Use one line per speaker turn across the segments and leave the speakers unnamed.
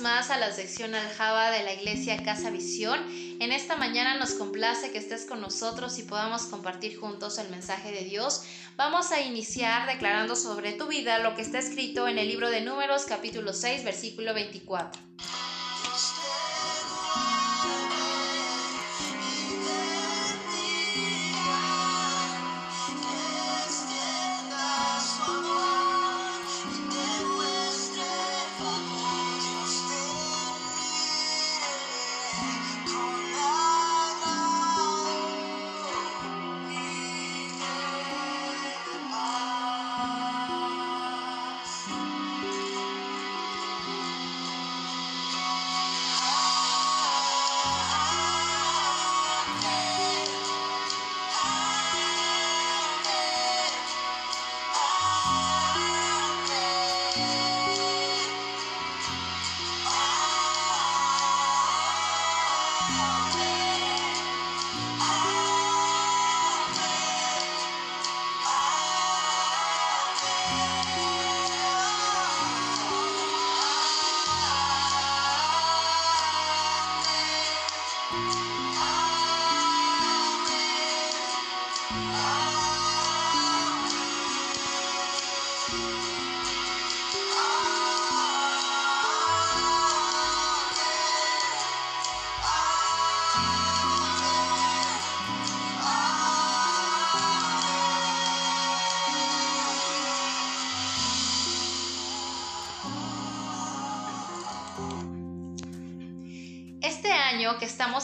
más a la sección Aljaba de la Iglesia Casa Visión. En esta mañana nos complace que estés con nosotros y podamos compartir juntos el mensaje de Dios. Vamos a iniciar declarando sobre tu vida lo que está escrito en el libro de Números capítulo 6 versículo 24.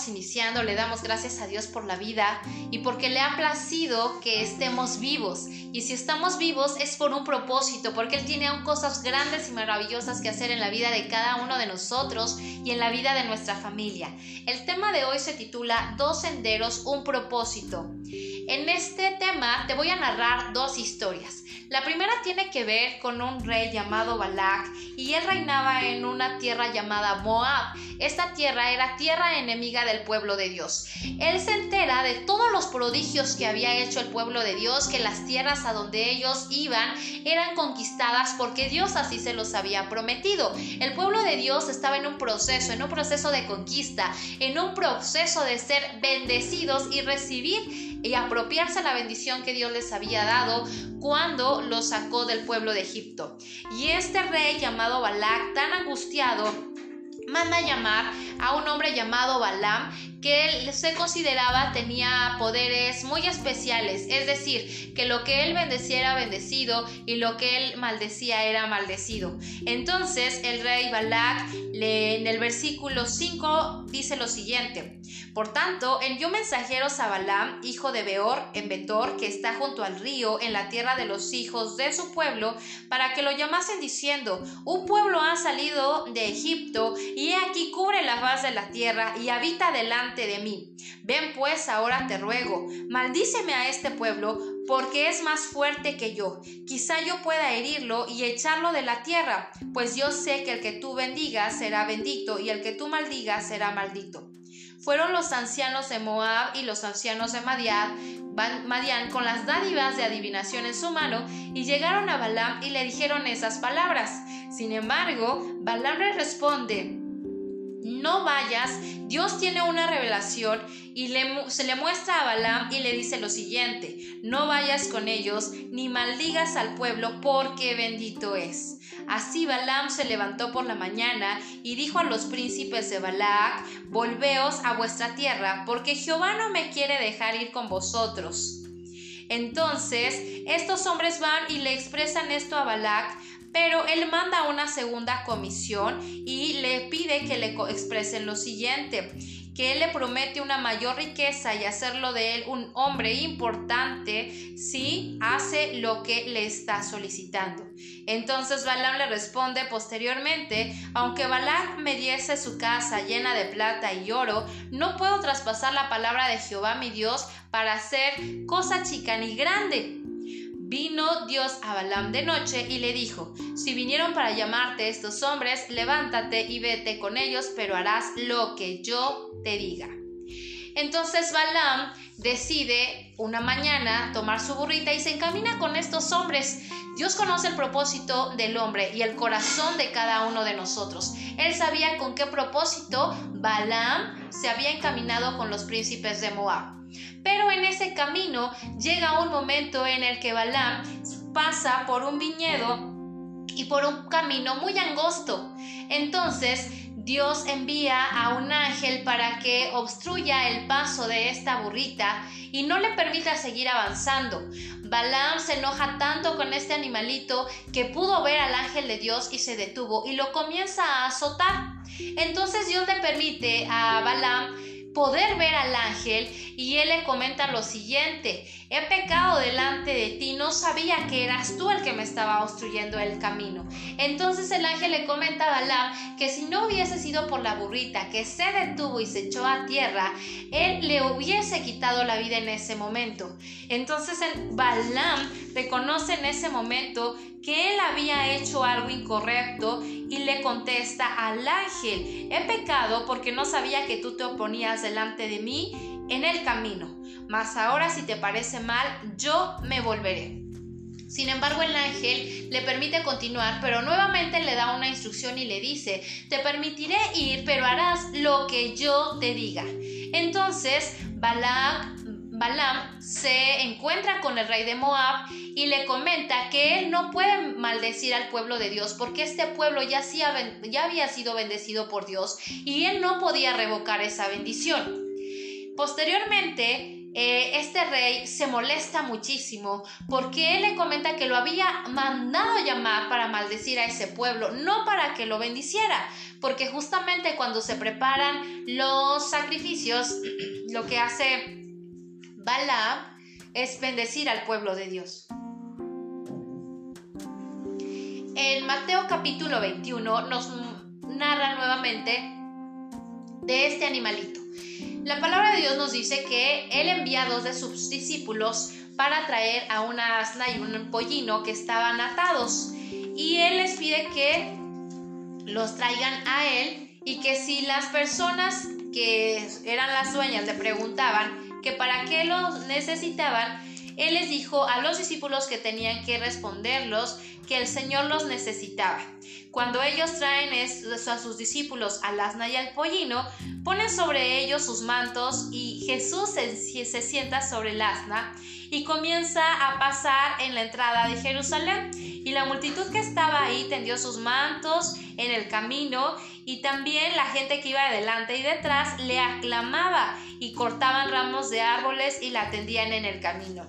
Iniciando le damos gracias a Dios por la vida y porque le ha placido que estemos vivos. Y si estamos vivos es por un propósito, porque Él tiene aún cosas grandes y maravillosas que hacer en la vida de cada uno de nosotros y en la vida de nuestra familia. El tema de hoy se titula Dos senderos, un propósito. En este tema te voy a narrar dos historias. La primera tiene que ver con un rey llamado Balak y él reinaba en una tierra llamada Moab. Esta tierra era tierra enemiga del pueblo de Dios. Él se entera de todos los prodigios que había hecho el pueblo de Dios, que las tierras a donde ellos iban eran conquistadas porque Dios así se los había prometido. El pueblo de Dios estaba en un proceso, en un proceso de conquista, en un proceso de ser bendecidos y recibir y apropiarse la bendición que Dios les había dado cuando los sacó del pueblo de Egipto. Y este rey llamado Balak, tan angustiado, manda llamar a un hombre llamado Balaam que él se consideraba tenía poderes muy especiales, es decir, que lo que él bendecía era bendecido y lo que él maldecía era maldecido. Entonces el rey Balak en el versículo 5 dice lo siguiente, por tanto, envió mensajeros a Balaam, hijo de Beor, en Betor, que está junto al río, en la tierra de los hijos de su pueblo, para que lo llamasen diciendo, un pueblo ha salido de Egipto, y he aquí cubre la faz de la tierra, y habita delante de mí. Ven pues ahora te ruego, maldíceme a este pueblo, porque es más fuerte que yo. Quizá yo pueda herirlo y echarlo de la tierra, pues yo sé que el que tú bendigas será bendito, y el que tú maldigas será maldito fueron los ancianos de Moab y los ancianos de Madián, con las dádivas de adivinación en su mano y llegaron a Balaam y le dijeron esas palabras. Sin embargo, Balaam le responde, no vayas, Dios tiene una revelación y se le muestra a Balaam y le dice lo siguiente, no vayas con ellos ni maldigas al pueblo porque bendito es. Así Balaam se levantó por la mañana y dijo a los príncipes de Balac, volveos a vuestra tierra porque Jehová no me quiere dejar ir con vosotros. Entonces estos hombres van y le expresan esto a Balac, pero él manda una segunda comisión y le pide que le expresen lo siguiente que Él le promete una mayor riqueza y hacerlo de Él un hombre importante si hace lo que le está solicitando. Entonces Balaam le responde posteriormente, aunque Balaam me diese su casa llena de plata y oro, no puedo traspasar la palabra de Jehová mi Dios para hacer cosa chica ni grande. Vino Dios a Balaam de noche y le dijo, si vinieron para llamarte estos hombres, levántate y vete con ellos, pero harás lo que yo te diga. Entonces Balaam decide una mañana tomar su burrita y se encamina con estos hombres Dios conoce el propósito del hombre y el corazón de cada uno de nosotros. Él sabía con qué propósito Balaam se había encaminado con los príncipes de Moab. Pero en ese camino llega un momento en el que Balaam pasa por un viñedo y por un camino muy angosto. Entonces Dios envía a un ángel para que obstruya el paso de esta burrita y no le permita seguir avanzando. Balaam se enoja tanto con este animalito que pudo ver al ángel de Dios y se detuvo y lo comienza a azotar. Entonces Dios le permite a Balaam poder ver al ángel y él le comenta lo siguiente, he pecado delante de ti, no sabía que eras tú el que me estaba obstruyendo el camino. Entonces el ángel le comenta a Balaam que si no hubiese sido por la burrita que se detuvo y se echó a tierra, él le hubiese quitado la vida en ese momento. Entonces Balaam reconoce en ese momento que él había hecho algo incorrecto y le contesta al ángel, he pecado porque no sabía que tú te oponías delante de mí en el camino, mas ahora si te parece mal, yo me volveré. Sin embargo, el ángel le permite continuar, pero nuevamente le da una instrucción y le dice, te permitiré ir, pero harás lo que yo te diga. Entonces, Balak Balaam se encuentra con el rey de Moab y le comenta que él no puede maldecir al pueblo de Dios porque este pueblo ya, ya había sido bendecido por Dios y él no podía revocar esa bendición. Posteriormente, eh, este rey se molesta muchísimo porque él le comenta que lo había mandado llamar para maldecir a ese pueblo, no para que lo bendiciera, porque justamente cuando se preparan los sacrificios, lo que hace Balaam es bendecir al pueblo de Dios. En Mateo capítulo 21 nos narra nuevamente de este animalito. La palabra de Dios nos dice que él envía a dos de sus discípulos para traer a una asna y un pollino que estaban atados. Y él les pide que los traigan a él y que si las personas que eran las dueñas le preguntaban que para qué los necesitaban, él les dijo a los discípulos que tenían que responderlos que el Señor los necesitaba. Cuando ellos traen a sus discípulos al asna y al pollino, ponen sobre ellos sus mantos y Jesús se, sienta sobre el asna y comienza a pasar en la entrada de Jerusalén. Y la multitud que estaba ahí tendió sus mantos en el camino y también la gente que iba adelante y detrás le aclamaba y cortaban ramos de árboles y la tendían en el camino.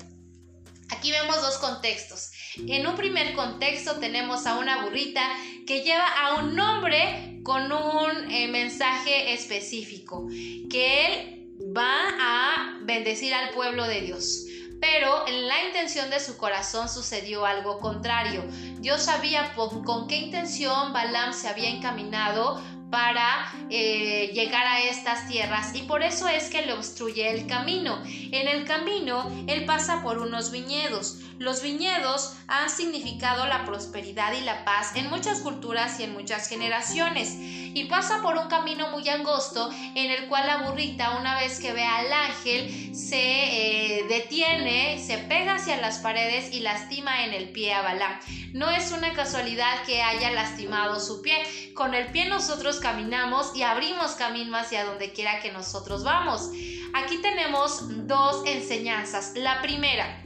Aquí vemos dos contextos. En un primer contexto tenemos a una burrita que lleva a un hombre con un eh, mensaje específico, que él va a bendecir al pueblo de Dios. Pero en la intención de su corazón sucedió algo contrario. Dios sabía con qué intención Balaam se había encaminado para eh, llegar a estas tierras y por eso es que le obstruye el camino. En el camino él pasa por unos viñedos. Los viñedos han significado la prosperidad y la paz en muchas culturas y en muchas generaciones y pasa por un camino muy angosto en el cual la burrita una vez que ve al ángel se eh, detiene, se pega hacia las paredes y lastima en el pie a Balaam. No es una casualidad que haya lastimado su pie. Con el pie nosotros caminamos y abrimos camino hacia donde quiera que nosotros vamos. Aquí tenemos dos enseñanzas. La primera,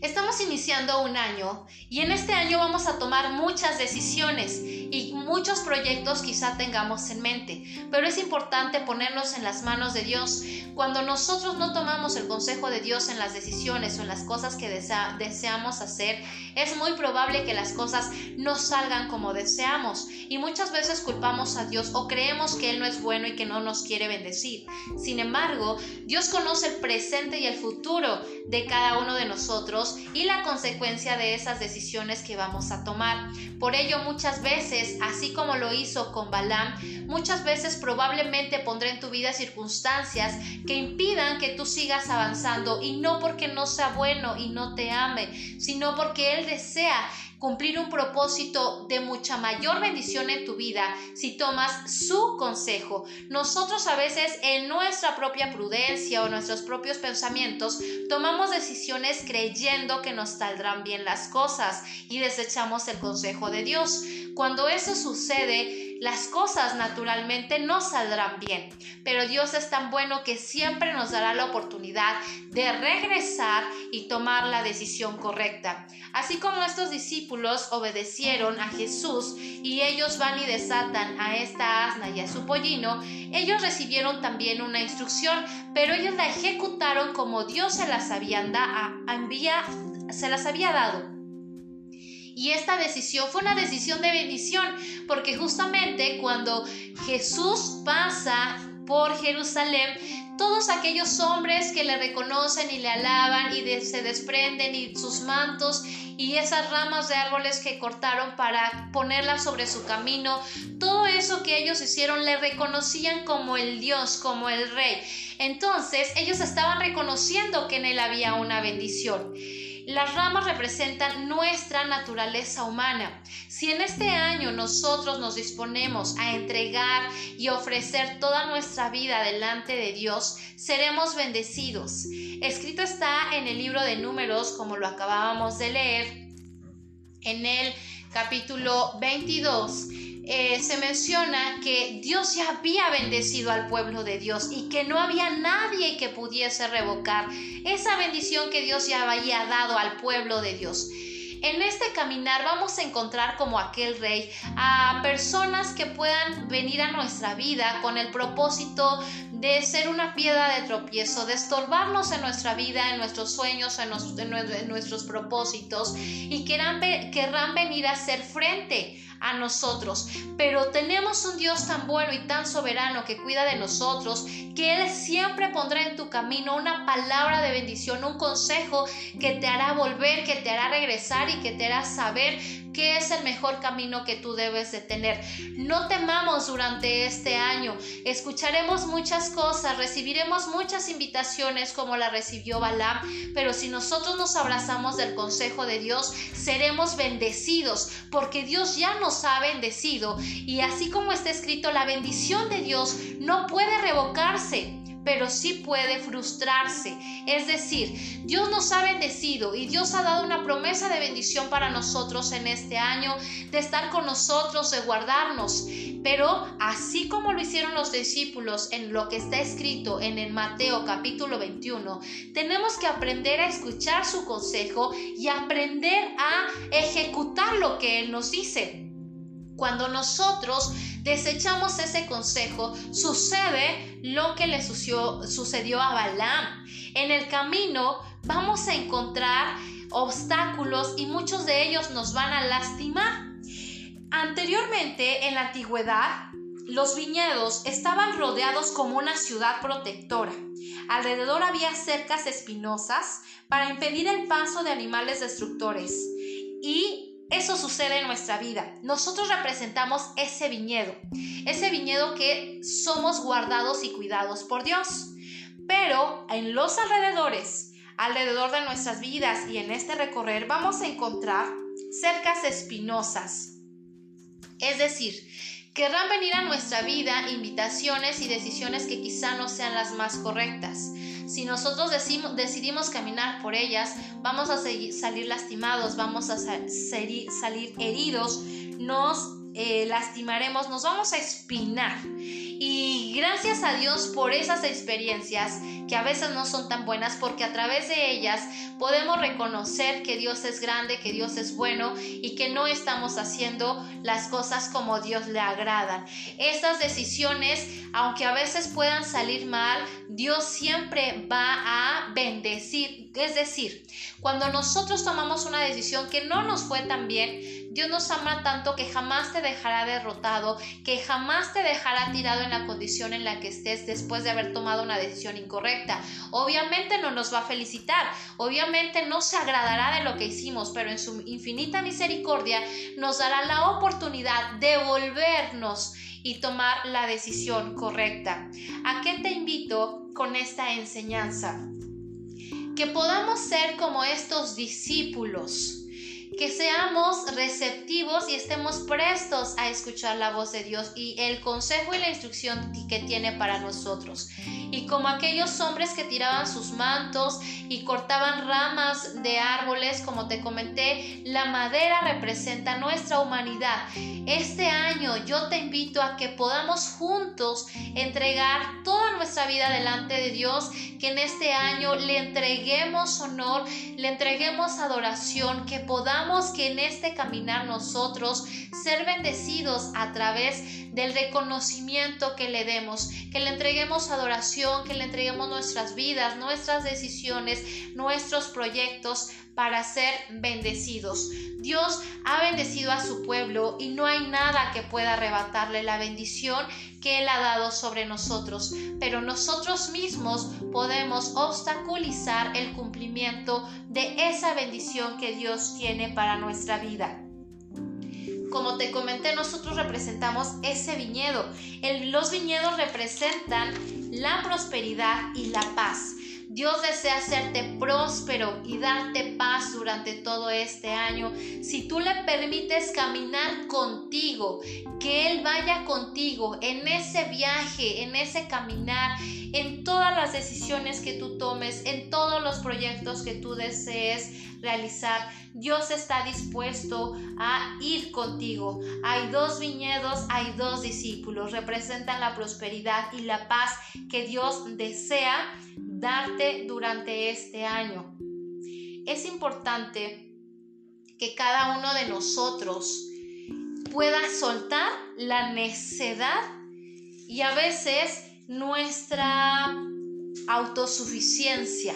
Estamos iniciando un año y en este año vamos a tomar muchas decisiones y muchos proyectos quizá tengamos en mente, pero es importante ponernos en las manos de Dios. Cuando nosotros no tomamos el consejo de Dios en las decisiones o en las cosas que deseamos hacer, es muy probable que las cosas no salgan como deseamos y muchas veces culpamos a Dios o creemos que Él no es bueno y que no nos quiere bendecir. Sin embargo, Dios conoce el presente y el futuro de cada uno de nosotros y la consecuencia de esas decisiones que vamos a tomar. Por ello, muchas veces, así como lo hizo con Balaam, muchas veces probablemente pondré en tu vida circunstancias que impidan que tú sigas avanzando y no porque no sea bueno y no te ame, sino porque Él desea cumplir un propósito de mucha mayor bendición en tu vida si tomas su consejo. Nosotros a veces en nuestra propia prudencia o nuestros propios pensamientos tomamos decisiones creyendo que nos saldrán bien las cosas y desechamos el consejo de Dios. Cuando eso sucede, las cosas naturalmente no saldrán bien, pero Dios es tan bueno que siempre nos dará la oportunidad de regresar y tomar la decisión correcta. Así como estos discípulos obedecieron a Jesús y ellos van y desatan a esta asna y a su pollino, ellos recibieron también una instrucción, pero ellos la ejecutaron como Dios se las se las había dado. Y esta decisión fue una decisión de bendición, porque justamente cuando Jesús pasa por Jerusalén, todos aquellos hombres que le reconocen y le alaban y se desprenden y sus mantos y esas ramas de árboles que cortaron para ponerlas sobre su camino, todo eso que ellos hicieron le reconocían como el Dios, como el Rey. Entonces ellos estaban reconociendo que en él había una bendición. Las ramas representan nuestra naturaleza humana. Si en este año nosotros nos disponemos a entregar y ofrecer toda nuestra vida delante de Dios, seremos bendecidos. Escrito está en el libro de números, como lo acabábamos de leer, en el capítulo 22 eh, se menciona que Dios ya había bendecido al pueblo de Dios y que no había nadie que pudiese revocar esa bendición que Dios ya había dado al pueblo de Dios. En este caminar vamos a encontrar como aquel rey a personas que puedan venir a nuestra vida con el propósito de ser una piedra de tropiezo, de estorbarnos en nuestra vida, en nuestros sueños, en, nuestros propósitos y querrán, querrán venir a hacer frente a nosotros. Pero tenemos un Dios tan bueno y tan soberano que cuida de nosotros, que Él siempre pondrá en tu camino una palabra de bendición, un consejo que te hará volver, que te hará regresar y que te hará saber qué es el mejor camino que tú debes de tener. No temamos durante este año. Escucharemos muchas cosas, recibiremos muchas invitaciones como la recibió Balaam, pero si nosotros nos abrazamos del consejo de Dios, seremos bendecidos, porque Dios ya nos ha bendecido y así como está escrito, la bendición de Dios no puede revocarse pero sí puede frustrarse. Es decir, Dios nos ha bendecido y Dios ha dado una promesa de bendición para nosotros en este año, de estar con nosotros, de guardarnos. Pero así como lo hicieron los discípulos en lo que está escrito en el Mateo capítulo 21, tenemos que aprender a escuchar su consejo y aprender a ejecutar lo que Él nos dice. Cuando nosotros desechamos ese consejo, sucede lo que le sucedió, a Balaam. En el camino vamos a encontrar obstáculos y muchos de ellos nos van a lastimar. Anteriormente, en la antigüedad, los viñedos estaban rodeados como una ciudad protectora. Alrededor había cercas espinosas para impedir el paso de animales destructores eso sucede en nuestra vida. Nosotros representamos ese viñedo, ese viñedo que somos guardados y cuidados por Dios. Pero en los alrededores, alrededor de nuestras vidas y en este recorrer, vamos a encontrar cercas espinosas. Es decir, querrán venir a nuestra vida invitaciones y decisiones que quizá no sean las más correctas. Si nosotros decidimos caminar por ellas, vamos a salir lastimados, vamos a salir heridos, nos eh, lastimaremos, nos vamos a espinar. Y gracias a Dios por esas experiencias que a veces no son tan buenas porque a través de ellas podemos reconocer que Dios es grande, que Dios es bueno y que no estamos haciendo las cosas como Dios le agradan. Estas decisiones, aunque a veces puedan salir mal, Dios siempre va a bendecir. Es decir, cuando nosotros tomamos una decisión que no nos fue tan bien, Dios nos ama tanto que jamás te dejará derrotado, que jamás te dejará tirado en la condición en la que estés después de haber tomado una decisión incorrecta. Obviamente no nos va a felicitar, obviamente no se agradará de lo que hicimos, pero en su infinita misericordia nos dará la oportunidad de volvernos y tomar la decisión correcta. ¿A qué te invito con esta enseñanza? Que podamos ser como estos discípulos que seamos receptivos y estemos prestos a escuchar la voz de Dios y el consejo y la instrucción que tiene para nosotros. Y como aquellos hombres que tiraban sus mantos y cortaban ramas de árboles, como te comenté, la madera representa nuestra humanidad. Este año yo te invito a que podamos juntos entregar toda nuestra vida delante de Dios, que en este año le entreguemos honor, le entreguemos adoración, que podamos que en este caminar nosotros ser bendecidos a través del reconocimiento que le demos, que le entreguemos adoración, que le entreguemos nuestras vidas, nuestras decisiones, nuestros proyectos para ser bendecidos. Dios ha bendecido a su pueblo y no hay nada que pueda arrebatarle la bendición que Él ha dado sobre nosotros, pero nosotros mismos podemos obstaculizar el cumplimiento de esa bendición que Dios tiene para nuestra vida. Como te comenté, nosotros representamos ese viñedo. los viñedos representan la prosperidad y la paz. Dios desea hacerte próspero y darte paz durante todo este año. Si tú le permites caminar contigo, que Él vaya contigo en ese viaje, en ese caminar, en todas las decisiones que tú tomes, en todos los proyectos que tú desees realizar, Dios está dispuesto a ir contigo. Hay dos viñedos, hay dos discípulos, representan la prosperidad y la paz que Dios desea darte durante este año. Es importante que cada uno de nosotros pueda soltar la necedad y a veces nuestra autosuficiencia.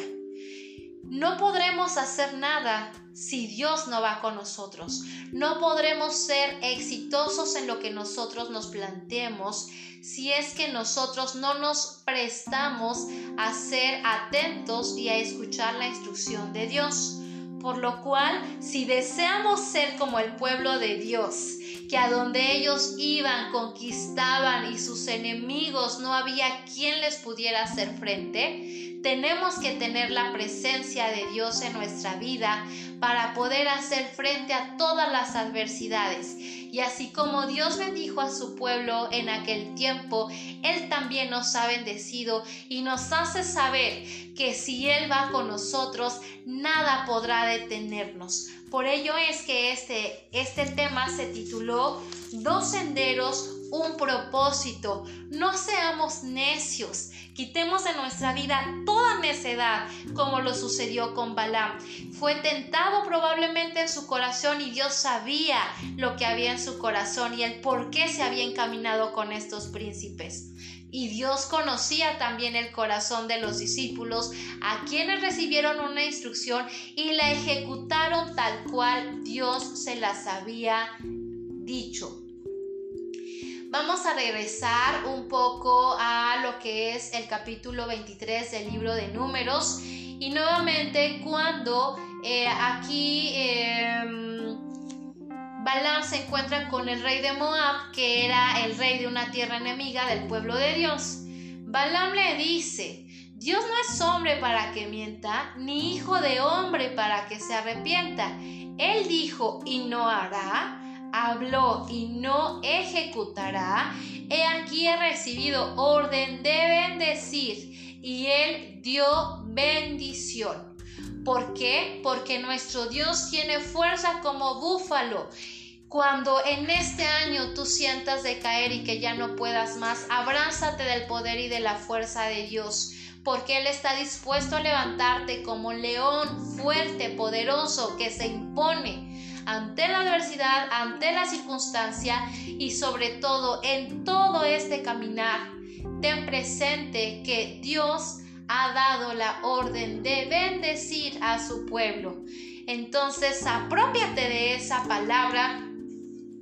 No podremos hacer nada si Dios no va con nosotros. No podremos ser exitosos en lo que nosotros nos planteemos si es que nosotros no nos prestamos a ser atentos y a escuchar la instrucción de Dios. Por lo cual, si deseamos ser como el pueblo de Dios, que a donde ellos iban conquistaban y sus enemigos no había quien les pudiera hacer frente, tenemos que tener la presencia de Dios en nuestra vida para poder hacer frente a todas las adversidades. Y así como Dios bendijo a su pueblo en aquel tiempo, Él también nos ha bendecido y nos hace saber que si Él va con nosotros, nada podrá detenernos. Por ello es que este, este tema se tituló Dos senderos, un propósito. No seamos necios. Quitemos de nuestra vida toda necedad, como lo sucedió con Balaam. Fue tentado probablemente en su corazón y Dios sabía lo que había en su corazón y el por qué se había encaminado con estos príncipes. Y Dios conocía también el corazón de los discípulos, a quienes recibieron una instrucción y la ejecutaron tal cual Dios se las había dicho. Vamos a regresar un poco a lo que es el capítulo 23 del libro de números y nuevamente cuando eh, aquí eh, Balaam se encuentra con el rey de Moab, que era el rey de una tierra enemiga del pueblo de Dios. Balaam le dice, Dios no es hombre para que mienta, ni hijo de hombre para que se arrepienta. Él dijo y no hará, habló y no ejecutará, he aquí he recibido orden de bendecir y él dio bendición. ¿Por qué? Porque nuestro Dios tiene fuerza como búfalo. Cuando en este año tú sientas de caer y que ya no puedas más, abrázate del poder y de la fuerza de Dios porque Él está dispuesto a levantarte como león fuerte, poderoso, que se impone ante la adversidad, ante la circunstancia y sobre todo en todo este caminar. Ten presente que Dios ha dado la orden de bendecir a su pueblo. Entonces, apropiate de esa palabra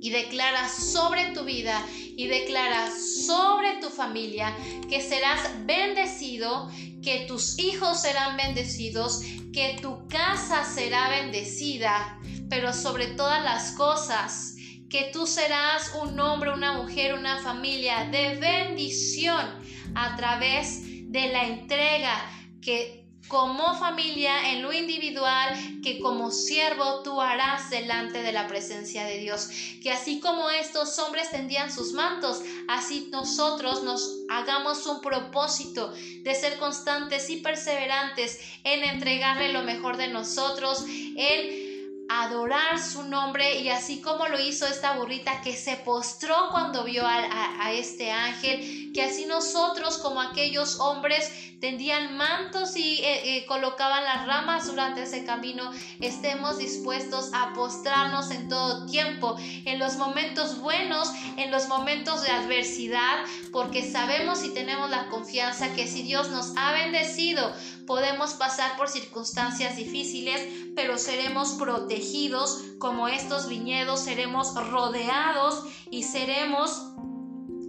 y declara sobre tu vida y declara sobre tu familia que serás bendecido, que tus hijos serán bendecidos, que tu casa será bendecida, pero sobre todas las cosas, que tú serás un hombre, una mujer, una familia de bendición a través de la entrega que como familia, en lo individual, que como siervo tú harás delante de la presencia de Dios. Que así como estos hombres tendían sus mantos, así nosotros nos hagamos un propósito de ser constantes y perseverantes en entregarle lo mejor de nosotros, en adorar su nombre y así como lo hizo esta burrita que se postró cuando vio a, este ángel, que así nosotros como aquellos hombres tendían mantos y eh, eh, colocaban las ramas durante ese camino, estemos dispuestos a postrarnos en todo tiempo, en los momentos buenos, en los momentos de adversidad, porque sabemos y tenemos la confianza que si Dios nos ha bendecido, podemos pasar por circunstancias difíciles, pero seremos protegidos como estos viñedos, seremos rodeados y seremos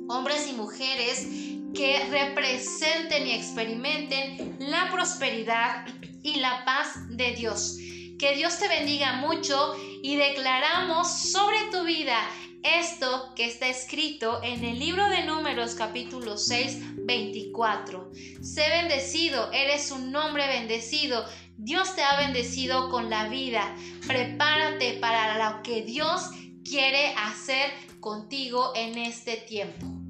hombres y mujeres que representen y experimenten la prosperidad y la paz de Dios. Que Dios te bendiga mucho y declaramos sobre tu vida esto que está escrito en el libro de números capítulo 6, 24. Sé bendecido, eres un hombre bendecido. Dios te ha bendecido con la vida. Prepárate para lo que Dios quiere hacer contigo en este tiempo.